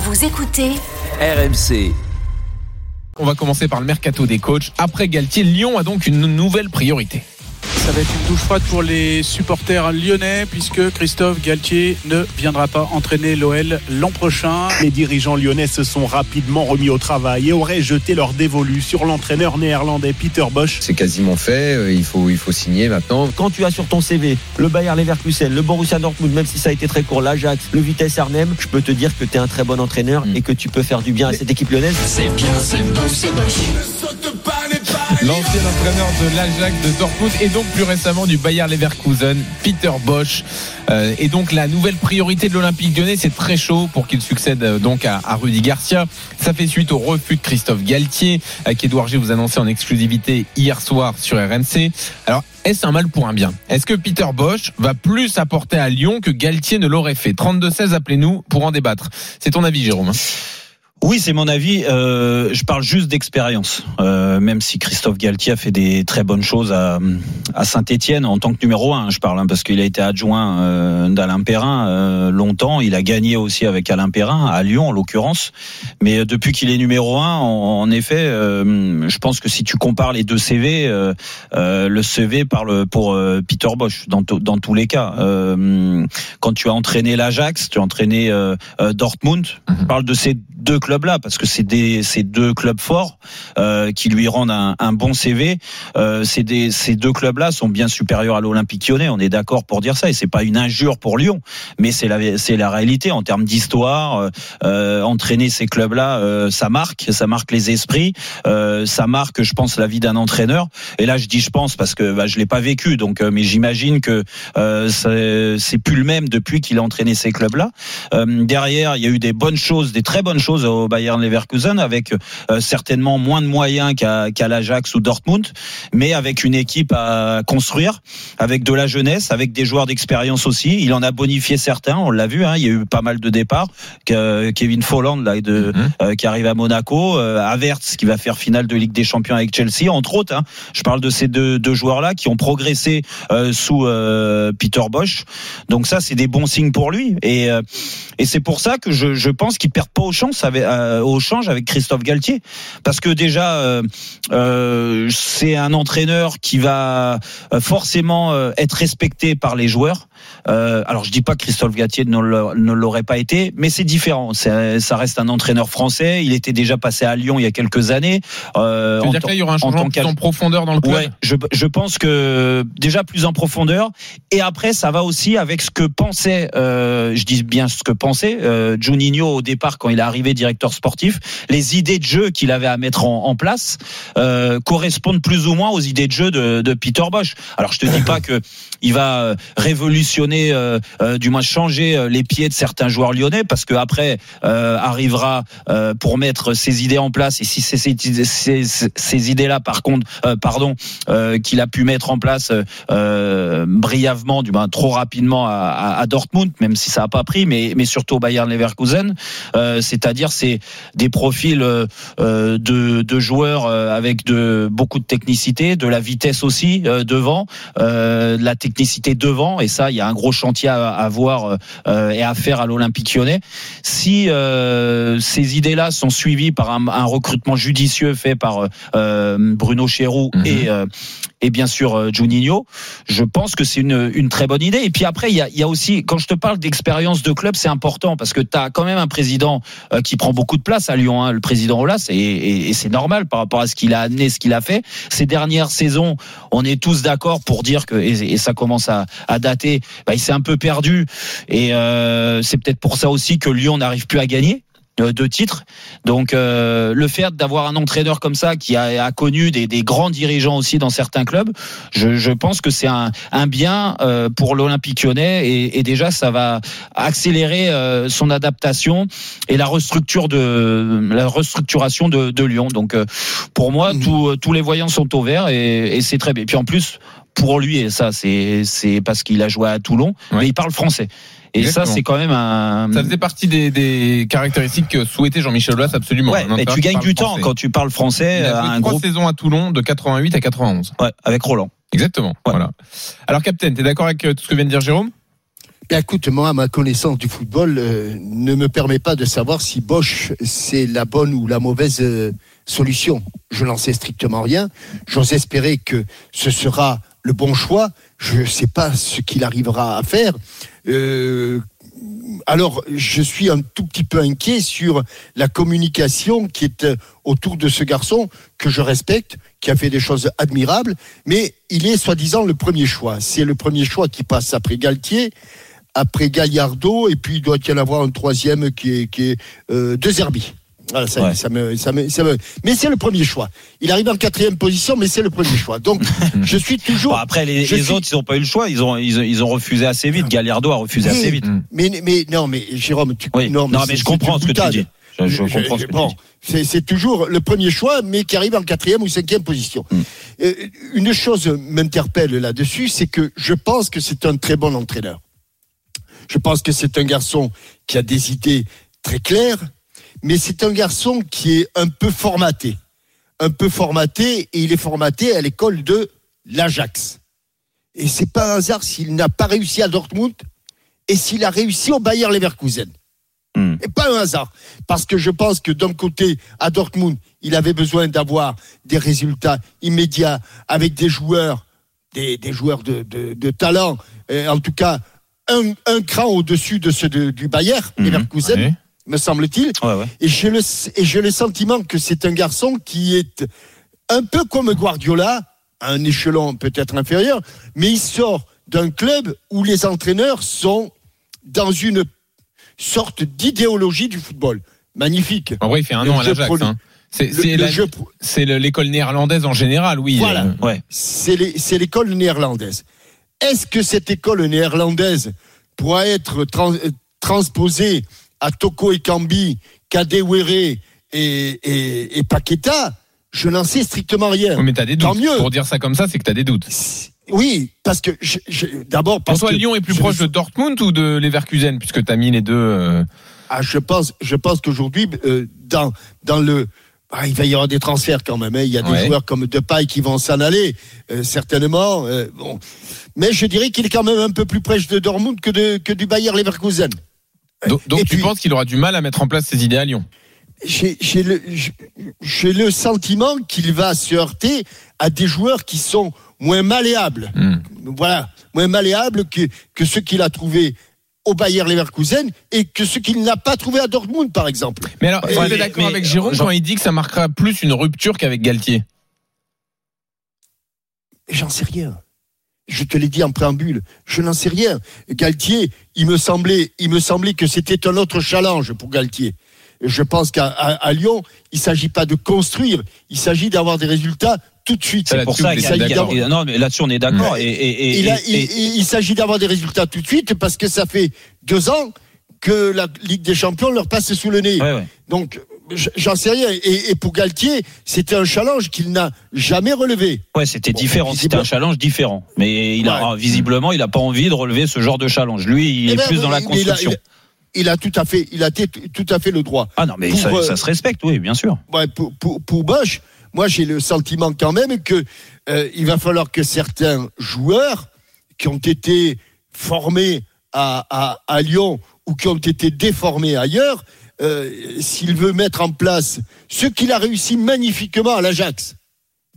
Vous écoutez RMC. On va commencer par le mercato des coachs. Après Galtier, Lyon a donc une nouvelle priorité. Ça va être une douche froide pour les supporters lyonnais puisque Christophe Galtier ne viendra pas entraîner l'OL l'an prochain. Les dirigeants lyonnais se sont rapidement remis au travail et auraient jeté leur dévolu sur l'entraîneur néerlandais Peter Bosch. C'est quasiment fait, euh, il faut, il faut signer maintenant. Quand tu as sur ton CV le Bayer Leverkusen, le Borussia Dortmund, même si ça a été très court, l'Ajax, le Vitesse Arnhem, je peux te dire que tu es un très bon entraîneur Mm. et que tu peux faire du bien à cette équipe lyonnaise. L'ancien entraîneur de l'Ajax de Dortmund et donc plus récemment du Bayer Leverkusen, Peter Bosch. Euh, et donc la nouvelle priorité de l'Olympique lyonnais, c'est très chaud pour qu'il succède euh, donc à, à Rudy Garcia. Ça fait suite au refus de Christophe Galtier, euh, qu'Edouard G vous annonçait en exclusivité hier soir sur RMC. Alors, est-ce un mal pour un bien? Est-ce que Peter Bosch va plus apporter à Lyon que Galtier ne l'aurait fait? 32-16, appelez-nous pour en débattre. C'est ton avis, Jérôme Oui, c'est mon avis. Euh, je parle juste d'expérience. Euh, même si Christophe Galtier a fait des très bonnes choses à, à Saint-Etienne en tant que numéro un, je parle, hein, parce qu'il a été adjoint euh, d'Alain Perrin euh, longtemps. Il a gagné aussi avec Alain Perrin, à Lyon en l'occurrence. Mais euh, depuis qu'il est numéro un, en, en effet, euh, je pense que si tu compares les deux CV, euh, euh, le CV parle pour euh, Peter Bosch dans, dans tous les cas. Euh, quand tu as entraîné l'Ajax, tu as entraîné Dortmund, je parle de ces deux clubs-là parce que c'est des ces deux clubs forts euh, qui lui rendent un, un bon CV. Euh, c'est des ces deux clubs-là sont bien supérieurs à l'Olympique Lyonnais. On est d'accord pour dire ça et c'est pas une injure pour Lyon, mais c'est la c'est la réalité en termes d'histoire. Euh, euh, entraîner ces clubs-là, euh, ça marque, ça marque les esprits, euh, ça marque, je pense, la vie d'un entraîneur. Et là, je dis je pense parce que bah, je l'ai pas vécu, donc mais j'imagine que c'est plus le même depuis qu'il a entraîné ces clubs-là. Derrière, il y a eu des bonnes choses, des très bonnes choses au Bayern Leverkusen, avec euh, certainement moins de moyens qu'à qu'à l'Ajax ou Dortmund, mais avec une équipe à construire, avec de la jeunesse, avec des joueurs d'expérience aussi. Il en a bonifié certains, on l'a vu. Hein, il y a eu pas mal de départs. Que- Kevin Folland là, de, Mhm. euh, qui arrive à Monaco, euh, Havertz qui va faire finale de Ligue des Champions avec Chelsea, entre autres. Hein. Je parle de ces deux, deux joueurs-là qui ont progressé euh, sous euh, Peter Bosch. Donc ça, c'est des bons signes pour lui. Et, euh, et c'est pour ça que je, je pense qu'il perd pas au change avec, euh, au change avec Christophe Galtier, parce que déjà euh, euh, c'est un entraîneur qui va forcément être respecté par les joueurs. Euh, alors je dis pas que Christophe Galtier ne l'a- ne l'aurait pas été, mais c'est différent. Ça reste un entraîneur français. Il était déjà passé à Lyon il y a quelques années. Euh, en il y aura un en changement tant plus en profondeur dans le club Ouais, je, je pense que déjà plus en profondeur. Et après, ça va aussi avec ce que pensait, euh, je dis bien ce que pensait euh, Juninho au départ quand il est arrivé directeur sportif. Les idées de jeu qu'il avait à mettre en, en place euh, correspondent plus ou moins aux idées de jeu de, de Peter Bosch. Alors, je te dis pas que il va euh, révolutionner, euh, euh, du moins changer euh, les pieds de certains joueurs lyonnais, parce que après arrivera pour mettre ses idées en place. Et si ces, ces, idées-là, par contre, pardon, qu'il a pu mettre en place brièvement, du moins trop rapidement à, Dortmund, même si ça n'a pas pris, mais, mais surtout au Bayern Leverkusen, c'est-à-dire c'est des profils de, de joueurs avec de beaucoup de technicité, de la vitesse aussi devant, de la technicité devant, et ça, il y a un gros chantier à, à voir euh, et à faire à l'Olympique Lyonnais. Si euh, ces idées-là sont suivies par un, un recrutement judicieux fait par euh, Bruno Chéroux Mhm. et euh, et bien sûr euh, Juninho, je pense que c'est une, une très bonne idée. Et puis après, il y a, y a aussi, quand je te parle d'expérience de club, c'est important parce que tu as quand même un président euh, qui prend beaucoup de place à Lyon, hein, le président Olas, et, et, et c'est normal par rapport à ce qu'il a amené, ce qu'il a fait. Ces dernières saisons, on est tous d'accord pour dire que, et, et ça commence à, à dater, bah, il s'est un peu perdu. Et euh, c'est peut-être pour ça aussi que Lyon n'arrive plus à gagner. Euh, de titres. Donc euh, le fait d'avoir un entraîneur comme ça qui a, a connu des, des, grands dirigeants aussi dans certains clubs, je, je pense que c'est un, un, bien euh, pour l'Olympique lyonnais et, et, déjà ça va accélérer euh, son adaptation et la restructure de la restructuration de, de Lyon. Donc pour moi, mmh. tout, tous les voyants sont au vert et, et c'est très bien. Et puis en plus pour lui et ça c'est c'est parce qu'il a joué à Toulon, ouais. mais il parle français. Et Exactement. ça, c'est quand même un. Ça faisait partie des, des caractéristiques que souhaitait Jean-Michel Aulas absolument. Ouais, mais tu gagnes du temps français. quand tu parles français. Il a un trois groupe... saisons à Toulon de 88 à 91. Ouais, avec Roland. Exactement. Ouais. Voilà. Alors, Captain, t'es d'accord avec tout ce que vient de dire Jérôme? Écoute, moi, ma connaissance du football euh, ne me permet pas de savoir si Bosch c'est la bonne ou la mauvaise euh, solution. Je n'en sais strictement rien. J'ose espérer que ce sera le bon choix. Je ne sais pas ce qu'il arrivera à faire. Euh, alors, je suis un tout petit peu inquiet sur la communication qui est autour de ce garçon que je respecte, qui a fait des choses admirables, mais il est soi-disant le premier choix. C'est le premier choix qui passe après Galtier, après Gallardo, et puis il doit y en avoir un troisième qui est, qui euh, De Zerbi. Voilà, ça, ouais. ça, me, ça, me, ça me... Mais c'est le premier choix. Il arrive en quatrième position, mais c'est le premier choix. Donc, je suis toujours. Bon, après, les, les suis... autres, ils n'ont pas eu le choix. Ils ont, ils, ils ont refusé assez vite. Gallardo a refusé mais, assez vite. Mais, mais, non, mais Jérôme, tu. Oui. Non, mais, non, mais je comprends ce que tu dis. Je, je, je comprends ce que bon, tu dis. C'est toujours le premier choix, mais qui arrive en quatrième ou cinquième position. Mm. Euh, une chose m'interpelle là-dessus, c'est que je pense que c'est un très bon entraîneur. Je pense que c'est un garçon qui a des idées très claires, mais c'est un garçon qui est un peu formaté. Un peu formaté, et il est formaté à l'école de l'Ajax. Et c'est pas un hasard s'il n'a pas réussi à Dortmund et s'il a réussi au Bayer Leverkusen. Mm. Et pas un hasard. Parce que je pense que d'un côté, à Dortmund, il avait besoin d'avoir des résultats immédiats avec des joueurs, des, des joueurs de, de, de talent, et en tout cas, un, un cran au-dessus de ceux de, du Bayer mmh. Leverkusen. Ouais me semble-t-il. Ouais, ouais. Et j'ai le, et j'ai le sentiment que c'est un garçon qui est un peu comme Guardiola, à un échelon peut-être inférieur, mais il sort d'un club où les entraîneurs sont dans une sorte d'idéologie du football. Magnifique. En vrai, il fait un Le an à l'Ajax. pro- Hein. C'est l'école néerlandaise en général, oui. Voilà. Euh, Ouais. c'est l'école néerlandaise. Est-ce que cette école néerlandaise pourra être trans- euh, transposée à Toko et Kambi, Kadewere et, et, et Paqueta Je n'en sais strictement rien. oui, mais t'as des Tant doutes. mieux. Pour dire ça comme ça, c'est que t'as des doutes. Oui, parce que je- je- d'abord Pour parce toi, que Lyon est plus proche de Dortmund ou de Leverkusen, puisque t'as mis les deux. euh, Ah, je pense, je pense qu'aujourd'hui, euh, dans, dans le. Ah, il va y avoir des transferts quand même. hein. Il y a des Ouais. joueurs comme Depay qui vont s'en aller, euh, certainement. euh, bon. Mais je dirais qu'il est quand même un peu plus proche de Dortmund que, de, que du Bayer Leverkusen. Donc, tu puis- penses qu'il aura du mal à mettre en place ses idées à Lyon J'ai le, le sentiment qu'il va se heurter à des joueurs qui sont moins malléables. Hmm. Voilà, moins malléables que, que ceux qu'il a trouvés au Bayer Leverkusen et que ceux qu'il n'a pas trouvé à Dortmund, par exemple. Mais alors, Ouais, est-ce que mais- t'es d'accord avec Jérôme quand il dit que ça marquera plus une rupture qu'avec Galtier? J'en sais rien. Je te l'ai dit en préambule, je n'en sais rien. Galtier, il me semblait, il me semblait que c'était un autre challenge pour Galtier. Je pense qu'à Lyon, il s'agit pas de construire, il s'agit d'avoir des résultats tout de suite. C'est pour ça qu'il non, mais là-dessus on est d'accord. Ouais. Et, et, et, il, s'agit d'avoir des résultats tout de suite parce que ça fait deux ans que la Ligue des Champions leur passe sous le nez. ouais, ouais. Donc, j'en sais rien. Et, et pour Galtier, c'était un challenge qu'il n'a jamais relevé. Ouais, c'était Bon, différent. C'était un challenge différent. Mais il a Ouais. visiblement, il a pas envie de relever ce genre de challenge. Lui, il Eh est ben, plus dans la mais il a- construction. il a- Il a tout à fait, il a tout à fait le droit. Ah non, mais pour, ça, euh, ça se respecte, oui, bien sûr. Ouais, pour, pour, pour Bosch, moi j'ai le sentiment quand même que euh, il va falloir que certains joueurs qui ont été formés à, à, à Lyon ou qui ont été déformés ailleurs, euh, s'il veut mettre en place ce qu'il a réussi magnifiquement à l'Ajax,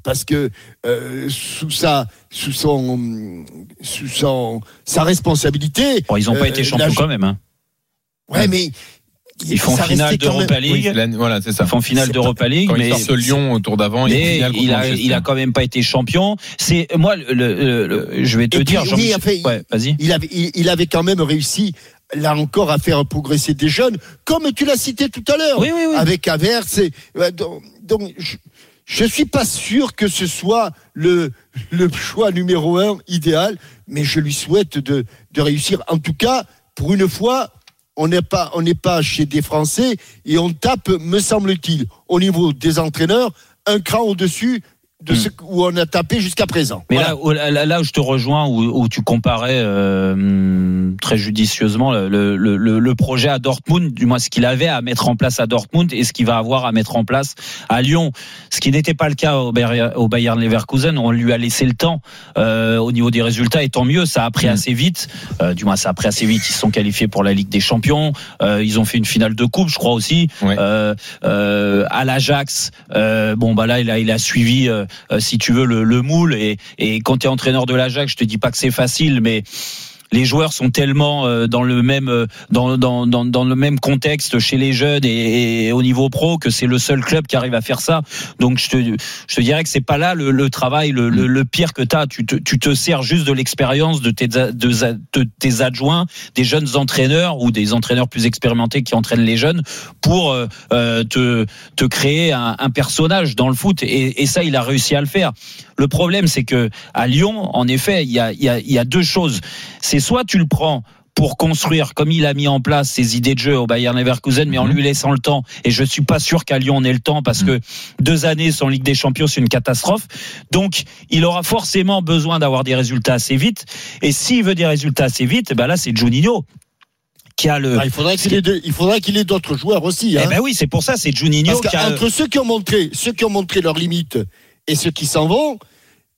parce que euh, sous sa sous son sous son sa responsabilité, Bon, ils n'ont pas euh, été champions quand même. Hein. ouais mais Ils font ça finale d'Europa Oui, League. la- Voilà, c'est ça. Ils font finale d'Europa League, Quand mais ce Lyon au tour d'avant, il il a, Manchester. il a quand même pas été champion. C'est moi, le, le- le- je vais te Et dire, puis, oui, enfin, il- ouais, vas-y. il avait, il, il avait quand même réussi là encore, à faire progresser des jeunes, comme tu l'as cité tout à l'heure, Oui, oui, oui. avec Averse. et- ouais, donc, donc, je, je suis pas sûr que ce soit le, le choix numéro un idéal, mais je lui souhaite de, de réussir. En tout cas, pour une fois, on n'est pas, on n'est pas chez des Français et on tape, me semble-t-il, au niveau des entraîneurs, un cran au-dessus de ce où on a tapé jusqu'à présent. Mais Voilà. là, là, là où je te rejoins, où, où tu comparais euh, très judicieusement le, le, le, le projet à Dortmund, du moins ce qu'il avait à mettre en place à Dortmund et ce qu'il va avoir à mettre en place à Lyon, ce qui n'était pas le cas au Bayern, au Bayern Leverkusen. On lui a laissé le temps euh, au niveau des résultats, et tant mieux. Ça a pris Mm. assez vite. Euh, du moins, ça a pris assez vite. Ils se sont qualifiés pour la Ligue des Champions. Euh, ils ont fait une finale de coupe, je crois aussi. Euh, euh, à l'Ajax, euh, bon bah là, il a, il a suivi, si tu veux, le, le moule. Et, quand tu es entraîneur de l'Ajax, je te dis pas que c'est facile, mais les joueurs sont tellement euh, dans le même euh, dans, dans, dans, dans le même contexte chez les jeunes et, et au niveau pro que c'est le seul club qui arrive à faire ça. Donc je te je te dirais que c'est pas là le, le travail le, le, le pire que tu as. Tu te, tu te sers juste de l'expérience de tes de, tes adjoints, des jeunes entraîneurs ou des entraîneurs plus expérimentés qui entraînent les jeunes pour euh, euh, te te créer un, un personnage dans le foot et, et ça il a réussi à le faire. Le problème c'est que à Lyon en effet il y a il y a, il y a deux choses. C'est soit tu le prends pour construire comme il a mis en place ses idées de jeu au Bayern Leverkusen, mais en Mhm. lui laissant le temps. Et je suis pas sûr qu'à Lyon on ait le temps parce que deux années sans Ligue des Champions c'est une catastrophe. Donc il aura forcément besoin d'avoir des résultats assez vite. Et s'il veut des résultats assez vite, ben là c'est Juninho qui a le. Ah, il faudrait qu'il ait, de- d'autres joueurs aussi. Eh hein. ben oui, c'est pour ça c'est Juninho Parce qui a. qu'entre ceux qui ont montré, ceux qui ont montré leurs limites et ceux qui s'en vont,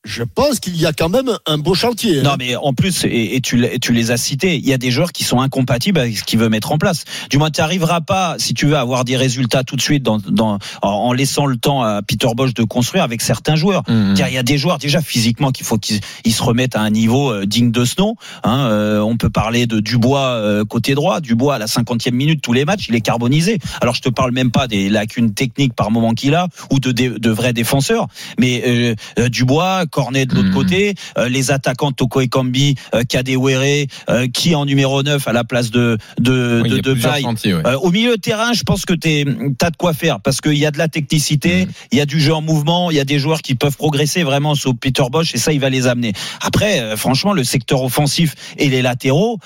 je pense qu'il y a quand même un beau chantier. hein. Non, mais en plus, et, et tu, les as cités, il y a des joueurs qui sont incompatibles avec ce qu'il veut mettre en place. Du moins, tu n'arriveras pas, si tu veux, à avoir des résultats tout de suite dans, dans, en, en laissant le temps à Peter Bosch de construire avec certains joueurs. Car il y a des joueurs déjà physiquement qu'il faut qu'ils ils se remettent à un niveau euh, digne de ce nom. Hein, euh, on peut parler de Dubois euh, côté droit. Dubois à la 50e minute tous les matchs, il est carbonisé. Alors je te parle même pas des lacunes techniques par moment qu'il a ou de, de, de vrais défenseurs, mais euh, euh, Dubois, Cornet de l'autre Mhm. côté, euh, les attaquants Toko et Kambi, euh, Kadewere, euh, qui en numéro 9 à la place de de, Oui, de, ouais. Euh, au milieu de terrain, je pense que tu as de quoi faire parce qu'il y a de la technicité, Mhm. il y a du jeu en mouvement, il y a des joueurs qui peuvent progresser vraiment sous Peter Bosch et ça, il va les amener. Après, euh, franchement, le secteur offensif et les latéraux.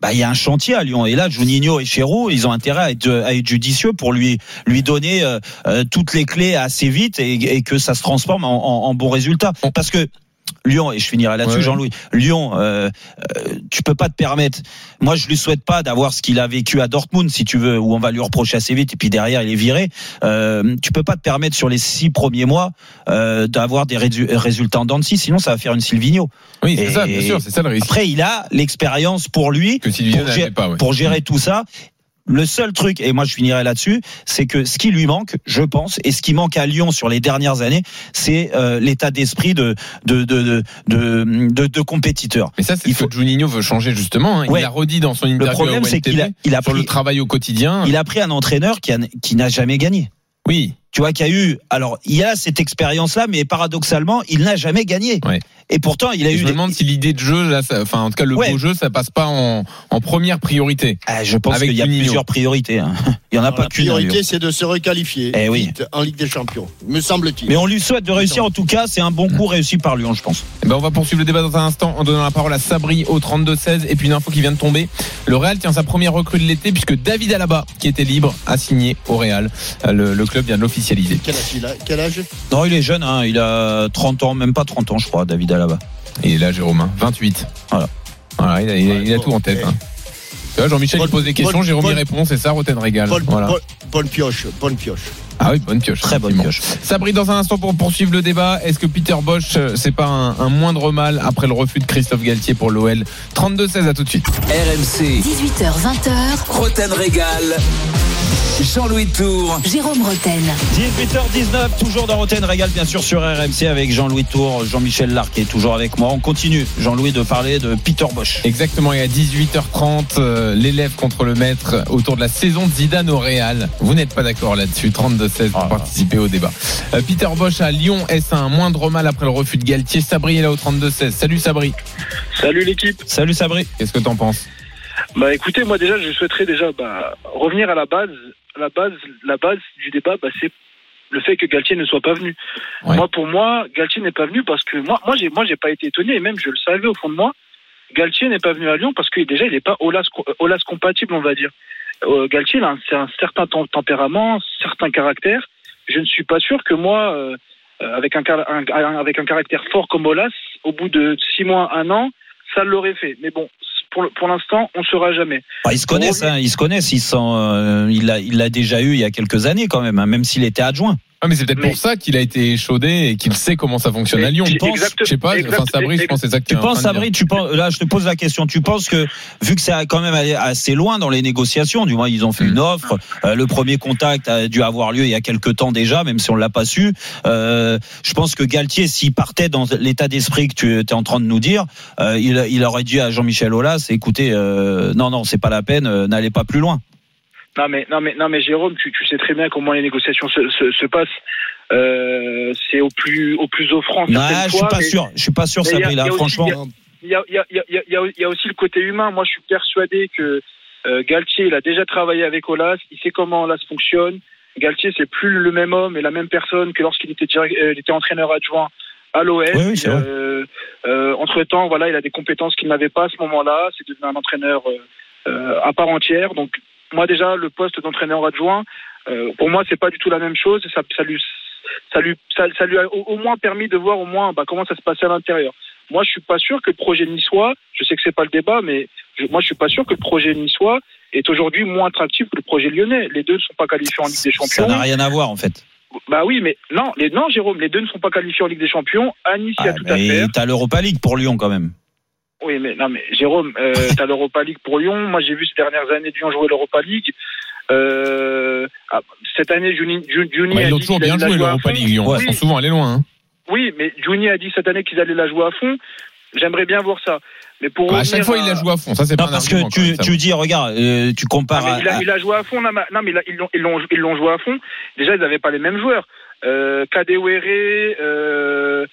Bah, il y a un chantier à Lyon. Et là Juninho et Chéroux ils ont intérêt à être, à être judicieux pour lui lui donner euh, euh, toutes les clés assez vite et, et que ça se transforme en, en, en bons résultats parce que Lyon et je finirai là-dessus Ouais. Jean-Louis Lyon euh, euh, tu peux pas te permettre moi je lui souhaite pas d'avoir ce qu'il a vécu à Dortmund si tu veux où on va lui reprocher assez vite et puis derrière il est viré euh, tu peux pas te permettre sur les six premiers mois euh, d'avoir des résu- résultats en dents sinon ça va faire une Silvino Oui, c'est ça, bien sûr, c'est ça le risque. après il a l'expérience pour lui que pour gérer- pas, ouais. pour gérer tout ça. Le seul truc, et moi je finirai là-dessus, c'est que ce qui lui manque, je pense, et ce qui manque à Lyon sur les dernières années, c'est euh, l'état d'esprit de de de de, de, compétiteur. Mais ça, c'est ce faut- que Juninho veut changer justement. hein. Ouais. Il a redit dans son Le interview problème, à c'est qu'il a, ONTV, il a sur le pris, travail au quotidien. il a pris un entraîneur qui a, qui n'a jamais gagné. Oui, Tu vois, qu'il y a eu, alors il y a cette expérience-là, mais paradoxalement, il n'a jamais gagné. Ouais. Et pourtant, il a eu. je me des- demande si l'idée de jeu, là, ça- enfin en tout cas le Ouais. beau jeu, ça passe pas en, en première priorité. Ah, je pense Avec qu'il y a plusieurs priorités. hein. Il y en a Alors, pas la qu'une. hein, priorité, c'est de se requalifier Eh oui. vite en Ligue des Champions, me semble-t-il. Mais on lui souhaite de réussir. En tout cas, c'est un bon coup réussi par Lyon, je pense. Eh ben, on va poursuivre le débat dans un instant en donnant la parole à Sabri au 32-16 et puis une info qui vient de tomber. Le Real tient sa première recrue de l'été puisque David Alaba, qui était libre, a signé au Real. Le, le club vient de l'officialiser. Quel âge il a? Quel âge? Non, il est jeune, hein. il a 30 ans, même pas 30 ans, je crois, David Alaba. Et là, Jérôme, hein, 28. Voilà. Voilà, il a, il a- Ouais, il a bon, tout en tête. hein. Jean-Michel il pose des questions, bonne- Jérôme y bonne- répond, c'est ça, Roten régale. bonne, Voilà. bonne- bonne pioche, bonne pioche. Ah oui, bonne pioche. Très bonne pioche. Sabri, dans un instant pour poursuivre le débat, est-ce que Peter Bosch, euh, c'est pas un, un moindre mal après le refus de Christophe Galtier pour l'OL 32-16, à tout de suite. RMC, 18h20h, Roten Régal. Jean-Louis Tour. Jérôme Roten. 18h19, toujours dans Roten Régal, bien sûr, sur RMC avec Jean-Louis Tour, Jean-Michel est toujours avec moi. On continue, Jean-Louis, de parler de Peter Bosch. Exactement, et à 18h30, euh, l'élève contre le maître autour de la saison de Zidane au Real. Vous n'êtes pas d'accord là-dessus, 32-16 pour Ah. participer au débat. Euh, Peter Bosch à Lyon, est-ce un moindre mal après le refus de Galtier? Sabri est là au 32-16. Salut Sabri, Salut l'équipe. Salut Sabri. qu'est-ce que t'en penses? Bah écoutez, moi déjà, je souhaiterais déjà bah, revenir à la base. La base, la base du débat, bah, c'est le fait que Galtier ne soit pas venu. Ouais. Moi, pour moi, Galtier n'est pas venu parce que moi, moi, j'ai, moi, j'ai pas été étonné et même je le savais au fond de moi. Galtier n'est pas venu à Lyon parce que déjà, il n'est pas Olas, Olas compatible, on va dire. Euh, Galtier, a un, c'est un certain tem- tempérament, certain caractère. Je ne suis pas sûr que moi, euh, euh, avec un, avec un caractère fort comme Olas, au bout de six mois, un an, ça l'aurait fait. Mais bon, pour, l'instant, on ne saura jamais. Bah, ils se connaissent, hein, ils se connaissent. Ils sont, euh, il l'a, il l'a déjà eu il y a quelques années quand même, hein, même s'il était adjoint. Ah, mais c'est peut-être Mais- pour ça qu'il a été échaudé et qu'il sait comment ça fonctionne à Lyon. Mais- Je pense, exact- je sais pas, exact- enfin Sabri, je pense que c'est ça que Tu es en penses. Sabri, tu penses, là, je te pose la question. Tu penses que, vu que c'est quand même allé assez loin dans les négociations, du moins, ils ont fait une offre, euh, le premier contact a dû avoir lieu il y a quelques temps déjà, même si on l'a pas su. Euh, je pense que Galtier, s'il partait dans l'état d'esprit que tu es en train de nous dire, euh, il, il aurait dit à Jean-Michel Aulas, écoutez, euh, non, non, c'est pas la peine, euh, n'allez pas plus loin. Non mais non mais non mais Jérôme, tu, tu sais très bien comment les négociations se, se, se passent. Euh, c'est au plus au plus offrant. Certaines je suis fois, pas mais- sûr. Je suis pas sûr, mais il y a- Sabri, il y a là, aussi- franchement. il y a, y, y, y, aussi le côté humain. Moi, je suis persuadé que euh, Galtier, il a déjà travaillé avec Olas, il sait comment Olas fonctionne. Galtier, c'est plus le même homme et la même personne que lorsqu'il était, euh, était entraîneur adjoint à l'OM. Oui, oui. Euh, entre temps, voilà, il a des compétences qu'il n'avait pas à ce moment-là. C'est devenu un entraîneur à part entière. Donc, moi déjà, le poste d'entraîneur adjoint, euh, pour moi, c'est pas du tout la même chose. Et ça, ça lui, ça lui, ça, ça lui a au, au moins permis de voir au moins bah, comment ça se passait à l'intérieur. Moi, je suis pas sûr que le projet niçois, je sais que c'est pas le débat, mais je- moi, je suis pas sûr que le projet niçois est aujourd'hui moins attractif que le projet lyonnais. Les deux ne sont pas qualifiés en Ligue des Ça Champions. n'a rien à voir, en fait. Bah oui, mais non, les, non, Jérôme, les deux ne sont pas qualifiés en Ligue des Champions. À Nice, il y a Ah, tout à faire. t'as l'Europa League pour Lyon, quand même. Oui, mais non, mais Jérôme, euh, t'as l'Europa League pour Lyon. Moi, j'ai vu ces dernières années Lyon jouer l'Europa League. Euh, ah, cette année, Juni, Ju- Juni Bah, a ils l'ont dit toujours bien joué l'Europa. League Lyon. Oui, Ils sont souvent allés loin. Hein. oui, mais Juni a dit cette année qu'ils allaient la jouer à fond. J'aimerais bien voir ça. Mais pour Bah, à chaque fois, il à- la joue à fond. Ça, c'est Non, pas parce que tu, même, tu dis, regarde, euh, tu compares mais à, il, a, à- il a joué à fond. Non, mais, non, ils l'ont, ils l'ont, ils l'ont joué à fond. Déjà, ils n'avaient pas les mêmes joueurs. Euh, Kadewere, euh,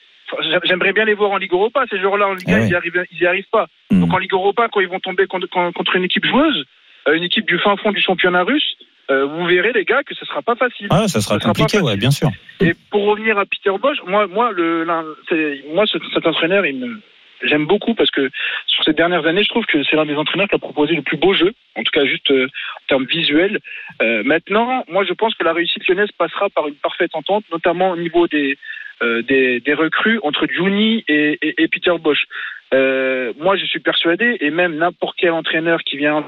j'aimerais bien les voir en Ligue Europa. Ces joueurs-là en Ligue Ah 1, ouais. ils n'y arrivent, pas. Hmm. Donc en Ligue Europa, quand ils vont tomber contre, une équipe joueuse, euh, une équipe du fin fond du championnat russe, euh, vous verrez les gars que ce sera pas facile. Ah, ça sera Ça sera compliqué, ouais, bien sûr. Et pour revenir à Peter Bosch, moi, moi, le, moi, ce- cet entraîneur, il me, j'aime beaucoup parce que sur ces dernières années, je trouve que c'est l'un des entraîneurs qui a proposé le plus beau jeu, en tout cas juste euh, en termes visuels. Euh, maintenant, moi, je pense que la réussite lyonnaise passera par une parfaite entente, notamment au niveau des des, des recrues entre Juni et, et, et Peter Bosch. Euh, moi, je suis persuadé, et même n'importe quel entraîneur qui vient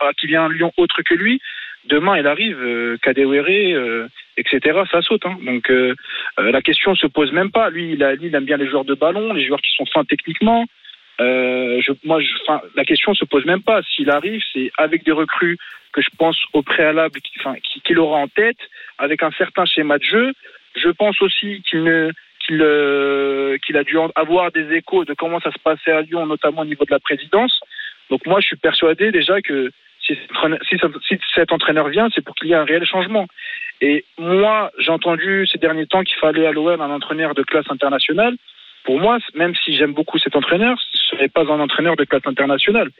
à- qui vient à Lyon autre que lui, demain, il arrive, euh, Kadewere, euh, etc. Ça saute. Hein. Donc euh, euh, la question se pose même pas. Lui, il, a, lui, il aime bien les joueurs de ballon, les joueurs qui sont fins techniquement. Euh, je, moi, je, enfin, la question se pose même pas. S'il arrive, c'est avec des recrues que je pense au préalable, qui- enfin, qui- qu'il aura en tête, avec un certain schéma de jeu. Je pense aussi qu'il ne qu'il euh, qu'il a dû avoir des échos de comment ça se passait à Lyon, notamment au niveau de la présidence. Donc moi, je suis persuadé déjà que si cet entraîneur vient, c'est pour qu'il y ait un réel changement. Et moi, j'ai entendu ces derniers temps qu'il fallait à l'OM un entraîneur de classe internationale. Pour moi, même si j'aime beaucoup cet entraîneur, ce n'est pas un entraîneur de classe internationale.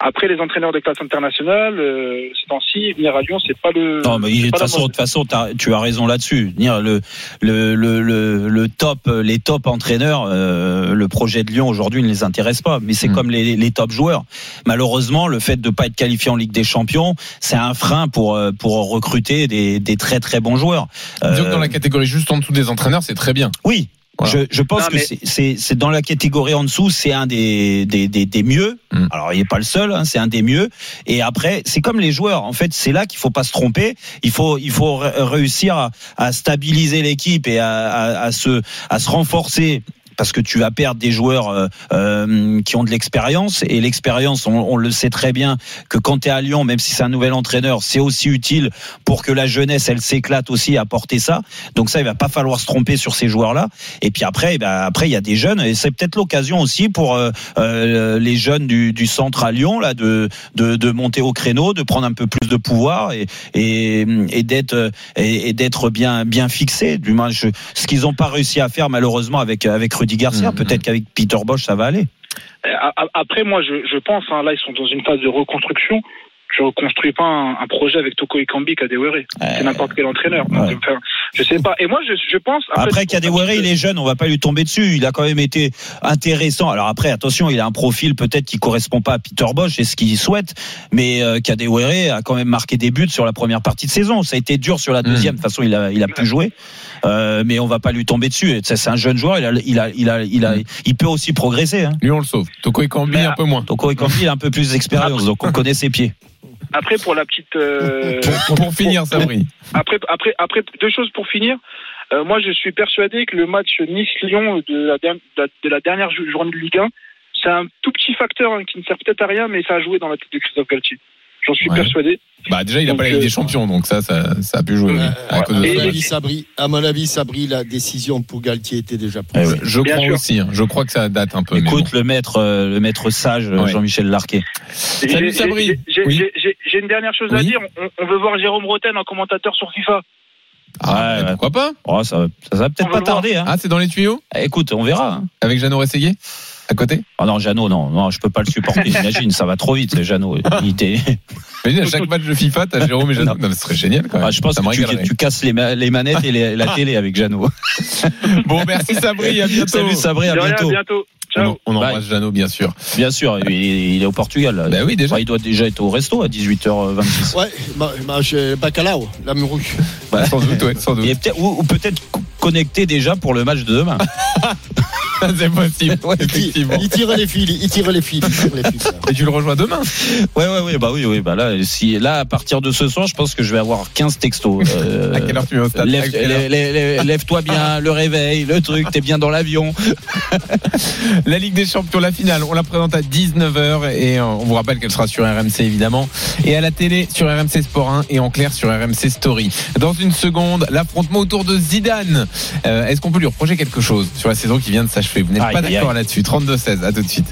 Après, les entraîneurs de classe internationale, euh, ces temps-ci, venir à Lyon, c'est pas le. Non, mais de toute façon, de façon, tu as raison là-dessus. Le, le, le, le, top, les top entraîneurs, euh, le projet de Lyon aujourd'hui ne les intéresse pas. Mais c'est Mm. comme les, les top joueurs. Malheureusement, le fait de pas être qualifié en Ligue des Champions, c'est un frein pour euh, pour recruter des, des très très bons joueurs. Euh, dans la catégorie juste en dessous des entraîneurs, c'est très bien. oui. Voilà. Je, je pense Non, que mais- c'est- c'est c'est dans la catégorie en dessous, c'est un des, des, des, des mieux. Mm. Alors il n'est pas le seul, hein, c'est un des mieux. Et après, c'est comme les joueurs. En fait, c'est là qu'il faut pas se tromper. Il faut il faut ré- réussir à, à stabiliser l'équipe et à, à, à se à se renforcer. Parce que tu vas perdre des joueurs euh, euh, qui ont de l'expérience et l'expérience, on, le sait très bien que quand tu es à Lyon, même si c'est un nouvel entraîneur, c'est aussi utile pour que la jeunesse elle s'éclate aussi à porter ça. Donc ça, il va pas falloir se tromper sur ces joueurs-là. Et puis après, eh ben, après il y a des jeunes et c'est peut-être l'occasion aussi pour euh, euh, les jeunes du, du centre à Lyon là de, de de monter au créneau, de prendre un peu plus de pouvoir et et, d'être et, d'être bien bien fixés. Du moins, je, ce qu'ils n'ont pas réussi à faire malheureusement avec avec Rudy Garcia. Mhm. Peut-être qu'avec Peter Bosch ça va aller. Euh, Après, moi, je, je pense, hein, là, ils sont dans une phase de reconstruction. Je reconstruis pas un, un projet avec Toko Ekambi Kadewere. C'est n'importe quel entraîneur. ouais. Enfin, je sais pas. Et moi, je, je pense. Après, Kadewere, il est jeune, on va pas lui tomber dessus. Il a quand même été intéressant. Alors après, attention, il a un profil peut-être qui correspond pas à Peter Bosch et ce qu'il souhaite, mais euh, Kadewere a quand même marqué des buts sur la première partie de saison. Ça a été dur sur la deuxième. De toute façon, il a, il a pu jouer, Euh, mais on va pas lui tomber dessus. C'est un jeune joueur. Il a, il a, il a, il a, il peut aussi progresser. Hein. Lui, on le sauve. Toko Ekambi, un peu moins. Toko Ekambi, il a un peu plus d'expérience, donc on connaît ses pieds. Après, pour la petite. euh, Pour, pour finir, Sabri. Après, après, après, deux choses pour finir. Euh, moi, je suis persuadé que le match Nice-Lyon de la, de la- de la dernière jou- journée de Ligue 1, c'est un tout petit facteur hein, qui ne sert peut-être à rien, mais ça a joué dans la tête de Christophe Galtier. J'en suis Ouais. persuadé. Bah, déjà, il a Donc, pas la Ligue euh, des Champions, donc ça, ça, ça a pu jouer. oui, à cause de Et- À mon avis, Sabri, à mon avis, Sabri, la décision pour Galtier était déjà prise. Eh Je Bien crois sûr. aussi. hein. Je crois que ça date un peu. mais Écoute, le maître, euh, le maître sage, euh, Ouais. Jean-Michel Larquet. Salut, Sabri. j'ai- j'ai- Oui. J'ai- une dernière chose à dire. On, on veut voir Jérôme Roten en commentateur sur FIFA. Ah, Ouais, pourquoi pas? Oh, ça, ça va peut-être pas tarder. Hein. Ah, c'est dans les tuyaux? Écoute, on verra. Hein. Avec Jeannot Rességuier? À côté? Ah non, Jeannot, non, non, je peux pas le supporter. Imagine, ça va trop vite, Jeannot. Il était- Imagine, à chaque match de FIFA, t'as Jérôme et Jeannot. Non, mais ce serait génial quand même. Ah, je pense ça que tu, casses les, ma- les manettes et les- la télé avec Jeannot. Bon, merci Sabri, à bientôt. Salut à rien, bientôt. à bientôt. On, Ciao. on embrasse Jeannot, bien sûr. Bien sûr, il, il est au Portugal. Là. Bah oui, déjà. Enfin, il doit déjà être au resto à 18h26. Ouais, mange bacalao, la mourouche. Bah, Sans doute, ouais, sans doute. et peut-être- ou, ou peut-être co- connecté déjà pour le match de demain. c'est possible, Ouais, Il tire, effectivement. il tire les fils, il tire les fils. Et tu le rejoins demain Ouais, ouais, ouais, bah oui, oui, bah là, si, là, à partir de ce soir, je pense que je vais avoir 15 textos. Euh, À quelle heure tu vas au stade lève- lève- lève- Lève-toi bien, le réveil, le truc, t'es bien dans l'avion. La Ligue des Champions, la finale, on la présente à 19h et euh, on vous rappelle qu'elle sera sur RMC évidemment et à la télé sur RMC Sport 1 et en clair sur RMC Story. Dans une seconde, l'affrontement autour de Zidane. Euh, Est-ce qu'on peut lui reprocher quelque chose sur la saison qui vient de s'achever? Vous n'êtes pas d'accord là-dessus. 32-16, à tout de suite.